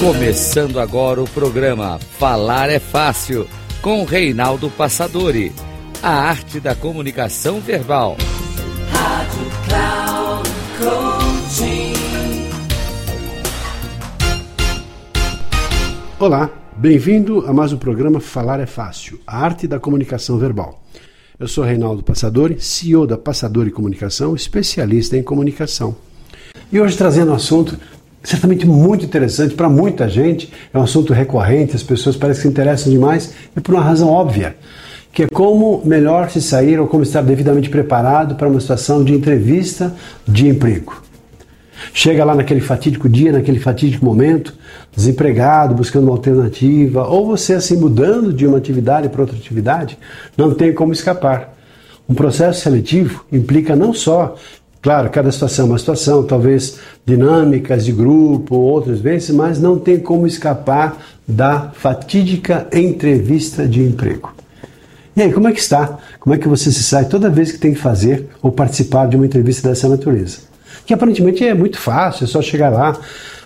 Começando agora o programa Falar é Fácil, com Reinaldo Passadori. A arte da comunicação verbal. Rádio Cloud Coaching. Olá, bem-vindo a mais um programa Falar é Fácil, a arte da comunicação verbal. Eu sou Reinaldo Passadori, CEO da Passadori Comunicação, especialista em comunicação. E hoje trazendo um assunto certamente muito interessante para muita gente, é um assunto recorrente, as pessoas parecem que se interessam demais e por uma razão óbvia, que é como melhor se sair ou como estar devidamente preparado para uma situação de entrevista de emprego. Chega lá naquele fatídico dia, naquele fatídico momento, desempregado, buscando uma alternativa, ou você assim mudando de uma atividade para outra atividade, não tem como escapar. Um processo seletivo implica não só Claro, cada situação é uma situação, talvez dinâmicas de grupo, outras vezes, mas não tem como escapar da fatídica entrevista de emprego. E aí, como é que está? Como é que você se sai toda vez que tem que fazer ou participar de uma entrevista dessa natureza? Que aparentemente é muito fácil, é só chegar lá,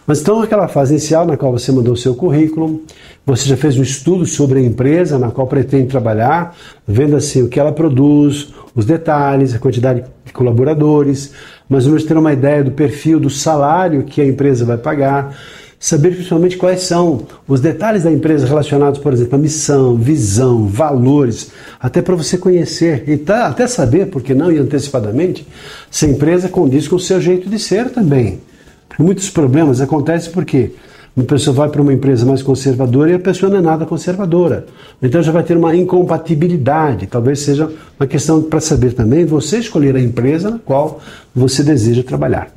mas então aquela fase inicial na qual você mandou o seu currículo, você já fez um estudo sobre a empresa na qual pretende trabalhar, vendo assim o que ela produz, os detalhes, a quantidade de colaboradores, mais ou menos ter uma ideia do perfil do salário que a empresa vai pagar, saber principalmente quais são os detalhes da empresa relacionados, por exemplo, a missão, visão, valores, até para você conhecer e tá, até saber, porque não e antecipadamente, se a empresa condiz com o seu jeito de ser também. Muitos problemas acontecem porque uma pessoa vai para uma empresa mais conservadora e a pessoa não é nada conservadora. Então já vai ter uma incompatibilidade. Talvez seja uma questão para saber também você escolher a empresa na qual você deseja trabalhar.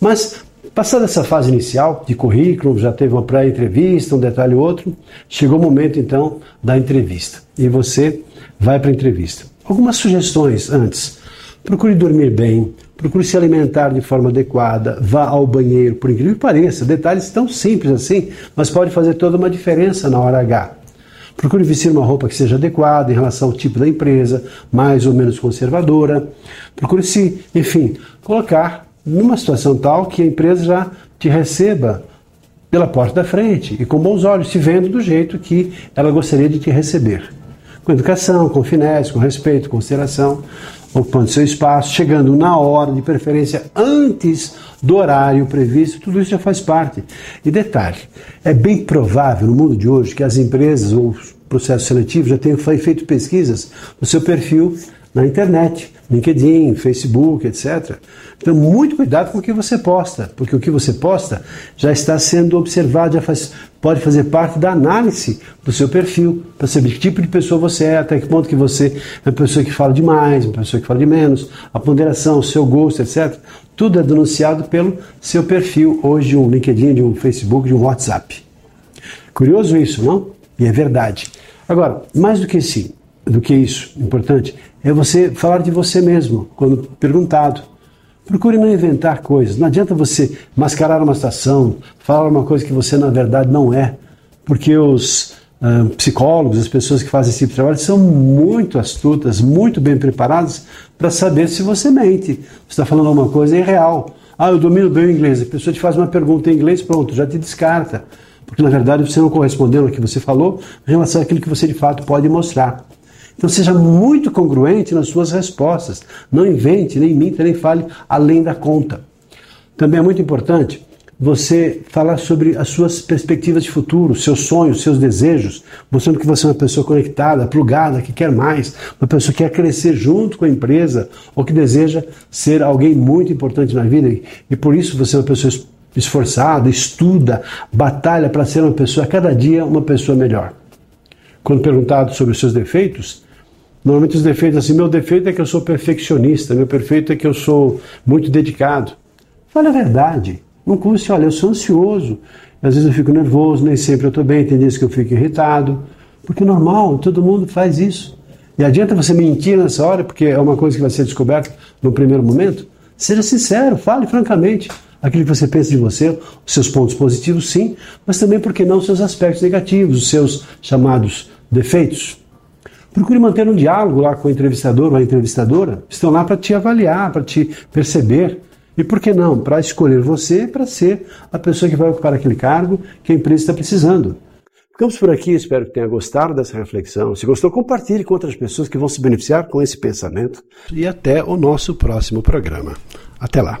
Mas passada essa fase inicial de currículo, já teve uma pré-entrevista, um detalhe ou outro, chegou o momento então da entrevista. E você vai para a entrevista. Algumas sugestões antes. Procure dormir bem, procure se alimentar de forma adequada, vá ao banheiro, por incrível que pareça, detalhes tão simples assim, mas pode fazer toda uma diferença na hora H. Procure vestir uma roupa que seja adequada em relação ao tipo da empresa, mais ou menos conservadora. Procure se, enfim, colocar numa situação tal que a empresa já te receba pela porta da frente e com bons olhos, se vendo do jeito que ela gostaria de te receber. Com educação, com finesse, com respeito, consideração ocupando seu espaço, chegando na hora, de preferência antes do horário previsto, tudo isso já faz parte. E detalhe, é bem provável no mundo de hoje que as empresas ou os processos seletivos já tenham feito pesquisas no seu perfil na internet, LinkedIn, Facebook, etc. Então, muito cuidado com o que você posta, porque o que você posta já está sendo observado, já faz, pode fazer parte da análise do seu perfil, para saber que tipo de pessoa você é, até que ponto que você é uma pessoa que fala demais, uma pessoa que fala de menos, a ponderação, o seu gosto, etc. Tudo é denunciado pelo seu perfil, hoje de um LinkedIn, de um Facebook, de um WhatsApp. Curioso isso, não? E é verdade. Agora, mais do que sim, do que isso, importante, é você falar de você mesmo, quando perguntado. Procure não inventar coisas. Não adianta você mascarar uma situação, falar uma coisa que você na verdade não é, porque os uh, psicólogos, as pessoas que fazem esse tipo de trabalho, são muito astutas, muito bem preparadas para saber se você mente. Você está falando alguma coisa irreal. Ah, eu domino bem o inglês. A pessoa te faz uma pergunta em inglês, pronto, já te descarta. Porque na verdade você não correspondeu ao que você falou em relação àquilo que você de fato pode mostrar. Então seja muito congruente nas suas respostas. Não invente, nem minta, nem fale além da conta. Também é muito importante você falar sobre as suas perspectivas de futuro, seus sonhos, seus desejos, mostrando que você é uma pessoa conectada, plugada, que quer mais, uma pessoa que quer crescer junto com a empresa ou que deseja ser alguém muito importante na vida e por isso você é uma pessoa esforçada, estuda, batalha para ser uma pessoa, cada dia uma pessoa melhor. Quando perguntado sobre os seus defeitos, Normalmente os defeitos, assim, meu defeito é que eu sou perfeccionista, meu defeito é que eu sou muito dedicado. Fale a verdade. Não custe, olha, eu sou ansioso, às vezes eu fico nervoso, nem sempre eu estou bem, tem dias que eu fico irritado. Porque é normal, todo mundo faz isso. E adianta você mentir nessa hora, porque é uma coisa que vai ser descoberta no primeiro momento? Seja sincero, fale francamente aquilo que você pensa de você, os seus pontos positivos, sim, mas também, por que não, os seus aspectos negativos, os seus chamados defeitos. Procure manter um diálogo lá com o entrevistador ou a entrevistadora. Estão lá para te avaliar, para te perceber. E por que não? Para escolher você para ser a pessoa que vai ocupar aquele cargo que a empresa está precisando. Ficamos por aqui, espero que tenha gostado dessa reflexão. Se gostou, compartilhe com outras pessoas que vão se beneficiar com esse pensamento. E até o nosso próximo programa. Até lá.